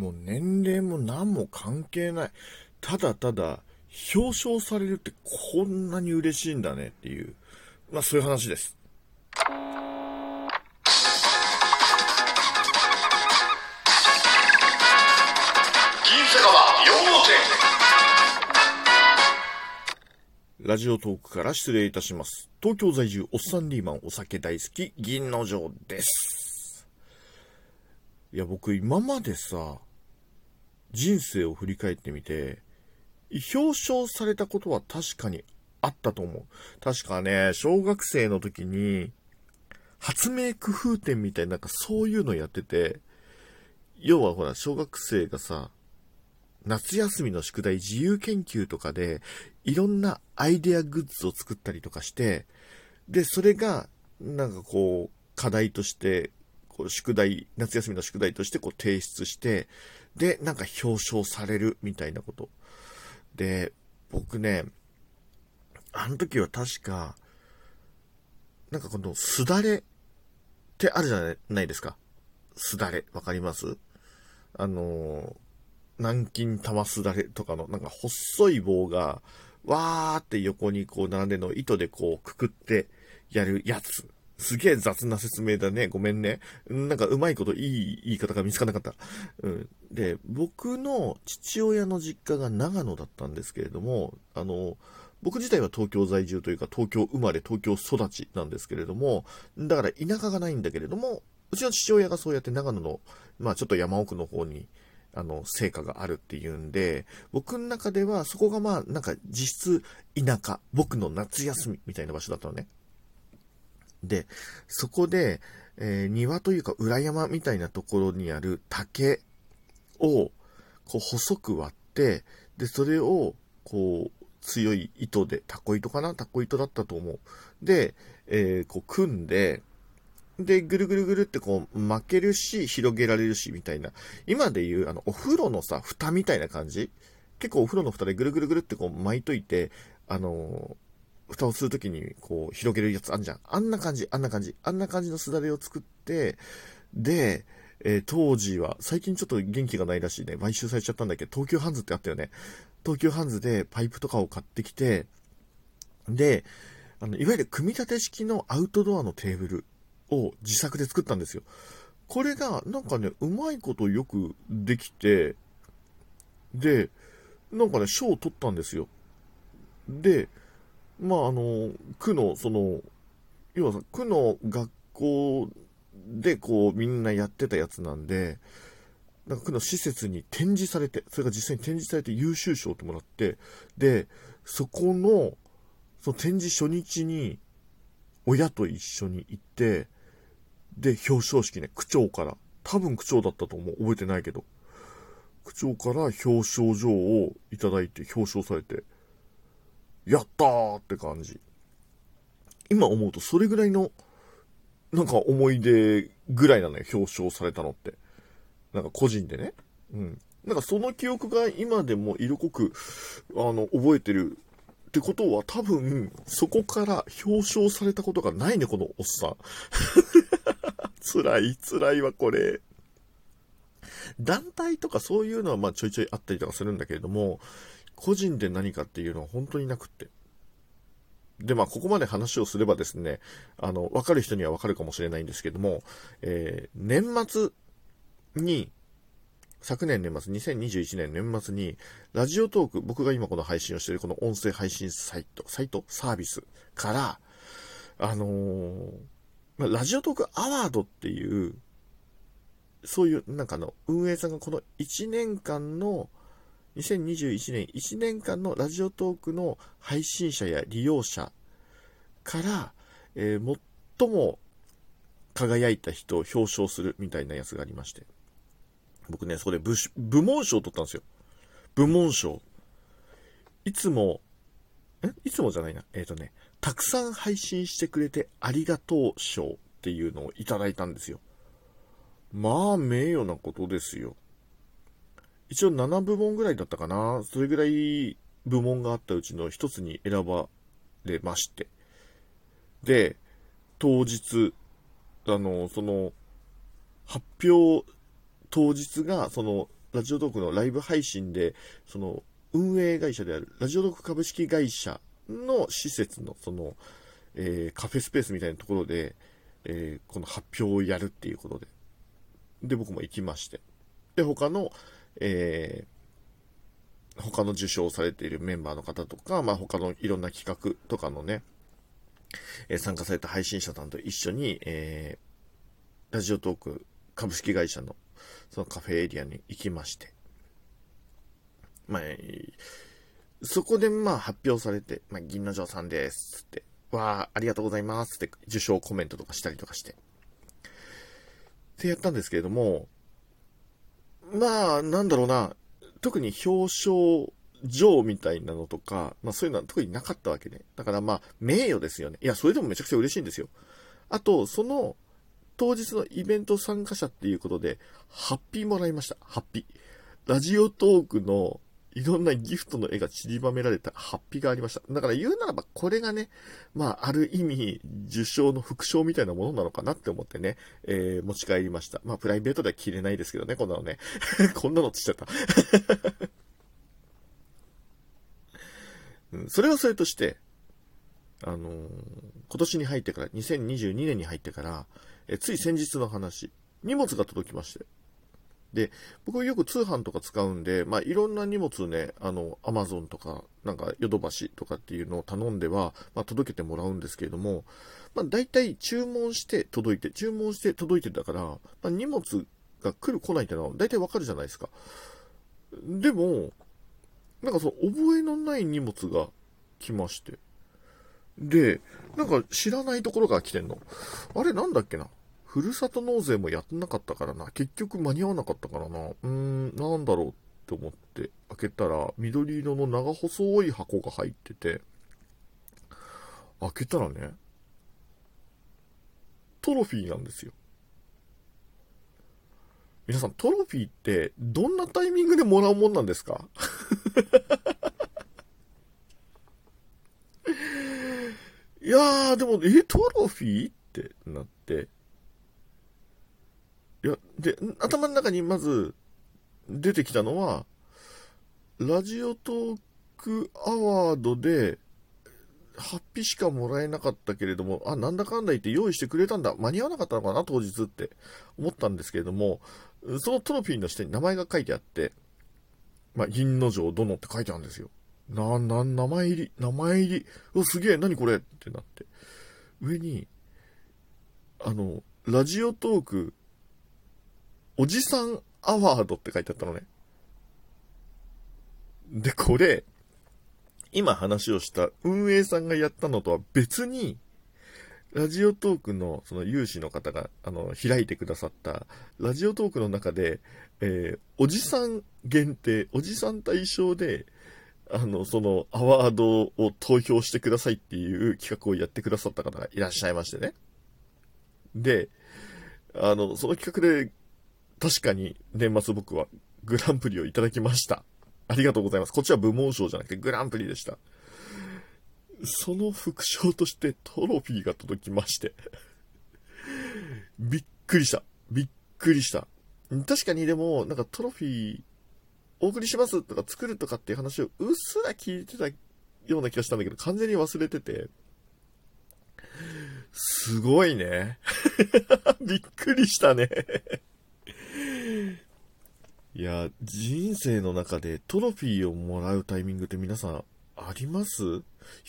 もう年齢も何も関係ない。ただただ、表彰されるってこんなに嬉しいんだねっていう、まあそういう話です。ラジオトークから失礼いたします。東京在住おっさんリーマンお酒大好き銀の城です。いや、僕今までさ、人生を振り返ってみて、表彰されたことは確かにあったと思う。確かね、小学生の時に、発明工夫展みたいな、なんかそういうのやってて、要はほら、小学生がさ、夏休みの宿題自由研究とかで、いろんなアイデアグッズを作ったりとかして、で、それが、なんかこう、課題として、こう、宿題、夏休みの宿題としてこう提出して、で、なんか表彰されるみたいなこと。で、僕ね、あの時は確か、なんかこのすだれってあるじゃないですか。すだれ。わかります？あの南京玉すだれとかの、なんか細い棒が、わーって横にこう並んでの糸でこうくくってやるやつ。すげえ雑な説明だね。ごめんね。なんかうまいこといい言い方が見つからなかった。うん。で、僕の父親の実家が長野だったんですけれども、あの、僕自体は東京在住というか東京生まれ、東京育ちなんですけれども、だから田舎がないんだけれども、うちの父親がそうやって長野の、まあちょっと山奥の方に、あの、成果があるっていうんで、僕の中ではそこがまあ、なんか実質田舎、僕の夏休みみたいな場所だったのね。で、そこで、えー、庭というか裏山みたいなところにある竹を、こう細く割って、で、それを、こう、強い糸で、タコ糸かな？タコ糸だったと思う。で、えー、こう組んで、で、ぐるぐるぐるってこう巻けるし、広げられるし、みたいな。今で言う、あの、お風呂のさ、蓋みたいな感じ？結構お風呂の蓋でぐるぐるぐるってこう巻いといて、あのー、蓋をするときにこう広げるやつあんじゃん。あんな感じ、あんな感じ、あんな感じのすだれを作って、で、えー、当時は、最近ちょっと元気がないらしいね。買収されちゃったんだけど、東急ハンズってあったよね。東急ハンズでパイプとかを買ってきて、で、あの、いわゆる組み立て式のアウトドアのテーブルを自作で作ったんですよ。これが、なんかね、うまいことよくできて、で、なんかね、賞を取ったんですよ。で、まあ、あの、区の、その、要は、区の学校で、こう、みんなやってたやつなんで、なんか区の施設に展示されて、それが実際に展示されて優秀賞ってもらって、で、そこの、その展示初日に、親と一緒に行って、で、表彰式ね、区長から、多分区長だったと思う、覚えてないけど、区長から表彰状をいただいて表彰されて、やったーって感じ。今思うとそれぐらいの、なんか思い出ぐらいなのよ、表彰されたのって。なんか個人でね。うん。なんかその記憶が今でも色濃く、あの、覚えてるってことは多分、そこから表彰されたことがないね、このおっさん。辛い、辛いわ、これ。団体とかそういうのはまあちょいちょいあったりとかするんだけれども、個人で何かっていうのは本当になくって。で、まあ、ここまで話をすればですね、あの、わかる人にはわかるかもしれないんですけども、えー、年末に、昨年年末、2021年年末に、ラジオトーク、僕が今この配信をしているこの音声配信サイト、サイト、サービスから、あのー、まあ、ラジオトークアワードっていう、そういう、なんかの、運営さんがこの1年間の、2021年1年間のラジオトークの配信者や利用者から、えー、最も輝いた人を表彰するみたいなやつがありまして。僕ね、そこで部部門賞を取ったんですよ。部門賞。いつも、え？いつもじゃないな。えっ、ー、とね、たくさん配信してくれてありがとう賞っていうのをいただいたんですよ。まあ、名誉なことですよ。一応7部門ぐらいだったかな。それぐらい部門があったうちの一つに選ばれまして。で、当日、あの、その、発表当日が、その、ラジオトークのライブ配信で、その、運営会社であるラジオトーク株式会社の施設の、その、えー、カフェスペースみたいなところで、えー、この発表をやるっていうことで。で、僕も行きまして。で、他の、えー、他の受賞されているメンバーの方とか、まあ、他のいろんな企画とかのね、えー、参加された配信者さんと一緒に、えー、ラジオトーク株式会社のそのカフェエリアに行きまして、まあ、そこでまあ発表されて、まあ、銀の城さんですって、わあ、ありがとうございますって受賞コメントとかしたりとかして。ってやったんですけれども、まあ、なんだろうな、特に表彰状みたいなのとか、まあそういうのは特になかったわけね。だからまあ、名誉ですよね。いや、それでもめちゃくちゃ嬉しいんですよ。あと、その、当日のイベント参加者っていうことで、ハッピーもらいました。ハッピー。ラジオトークのいろんなギフトの絵が散りばめられたハッピがありました。だから言うならば、これがね、まあ、ある意味、受賞の副賞みたいなものなのかなって思ってね、えー、持ち帰りました。まあ、プライベートでは着れないですけどね、こんなのね。こんなのつっちゃった。うん、それはそれとして、あのー、今年に入ってから、2022年に入ってから、えつい先日の話、荷物が届きまして。で、僕よく通販とか使うんで、まあ、いろんな荷物ね、あの、アマゾンとか、なんか、ヨドバシとかっていうのを頼んでは、まあ、届けてもらうんですけれども、まあ、大体注文して届いて、注文して届いてだから、まあ、荷物が来る来ないってのは大体わかるじゃないですか。でも、なんかその、覚えのない荷物が来まして。で、なんか知らないところから来てんの。あれなんだっけな？ふるさと納税もやってなかったからな。結局間に合わなかったからな。うーん、なんだろうって思って開けたら、緑色の長細い箱が入ってて、開けたらね、トロフィーなんですよ。皆さん、トロフィーってどんなタイミングでもらうもんなんですか？いやー、でも、え、トロフィー？ってなって、いや、で、頭の中にまず出てきたのは、ラジオトークアワードで、ハッピーしかもらえなかったけれども、あ、なんだかんだ言って用意してくれたんだ。間に合わなかったのかな、当日って思ったんですけれども、そのトロフィーの下に名前が書いてあって、まあ、銀の城殿って書いてあるんですよ。な、な、名前入り、名前入り。うすげえ、何これってなって。上に、あの、ラジオトークおじさんアワードって書いてあったのね。で、これ、今話をした運営さんがやったのとは別に、ラジオトークのその有志の方が、あの、開いてくださった、ラジオトークの中で、えー、おじさん限定、おじさん対象で、あの、その、アワードを投票してくださいっていう企画をやってくださった方がいらっしゃいましてね。で、あの、その企画で確かに年末僕はグランプリをいただきました。ありがとうございます。こっちは部門賞じゃなくてグランプリでした。その副賞としてトロフィーが届きましてびっくりした。びっくりした。確かにでも、なんかトロフィーお送りしますとか作るとかっていう話をうっすら聞いてたような気がしたんだけど、完全に忘れてて、すごいね。びっくりしたねいや、人生の中でトロフィーをもらうタイミングって皆さんあります？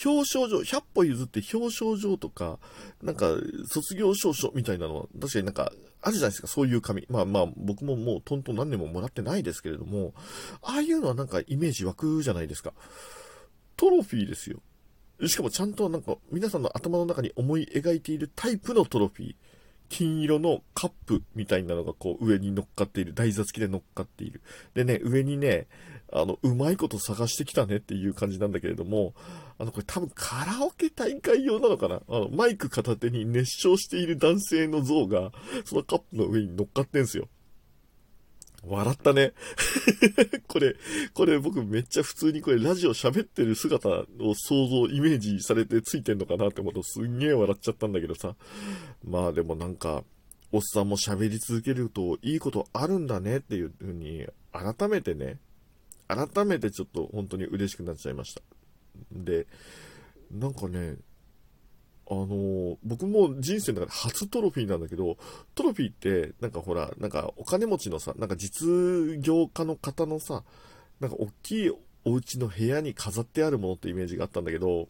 表彰状、100歩譲って表彰状とか、なんか、卒業証書みたいなのは、確かになんか、あるじゃないですか、そういう紙。まあまあ、僕ももうトントン何年ももらってないですけれども、ああいうのはなんかイメージ湧くじゃないですか。トロフィーですよ。しかもちゃんとなんか、皆さんの頭の中に思い描いているタイプのトロフィー。金色のカップみたいなのがこう上に乗っかっている。台座付きで乗っかっている。でね、上にね、あの、うまいこと探してきたねっていう感じなんだけれども、あの、これ多分カラオケ大会用なのかな？あの、マイク片手に熱唱している男性の像が、そのカップの上に乗っかってんすよ。笑ったね。これ、これ僕めっちゃ普通にこれラジオ喋ってる姿を想像、イメージされてついてんのかなって思うとすんげえ笑っちゃったんだけどさ。まあでもなんか、おっさんも喋り続けるといいことあるんだねっていう風に、改めてね、改めてちょっと本当に嬉しくなっちゃいました。で、なんかね、あのー、僕も人生の中で初トロフィーなんだけど、トロフィーって、なんかほら、なんかお金持ちのさ、なんか実業家の方のさ、なんか大きいお家の部屋に飾ってあるものってイメージがあったんだけど、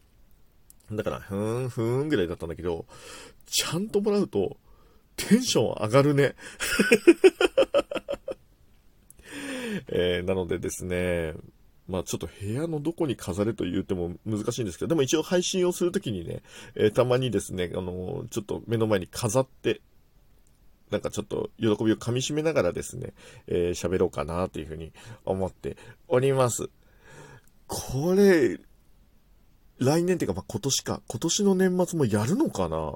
だから、ふーん、ふーんぐらいだったんだけど、ちゃんともらうと、テンション上がるね。えー、なのでですね、まあちょっと部屋のどこに飾れと言っても難しいんですけど、でも一応配信をするときにね、えー、たまにですね、あのー、ちょっと目の前に飾って、なんかちょっと喜びをかみしめながらですね、えー、喋ろうかなというふうに思っております。これ、来年っていうか、まあ、今年か。今年の年末もやるのかな？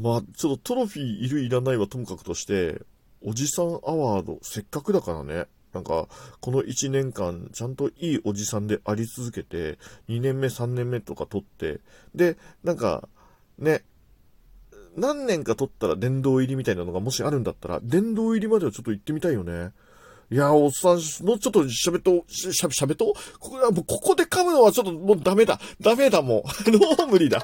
まあ、ちょっとトロフィーいるいらないはともかくとして、おじさんアワード、せっかくだからね。なんか、この1年間、ちゃんといいおじさんであり続けて、2年目、3年目とか取って、で、なんか、ね、何年か取ったら殿堂入りみたいなのがもしあるんだったら、殿堂入りまではちょっと行ってみたいよね。いや、おっさん、もうちょっと喋っと、しゃ、喋っとここここで噛むのはちょっともうダメだ。ダメだ、もう。もう無理だ。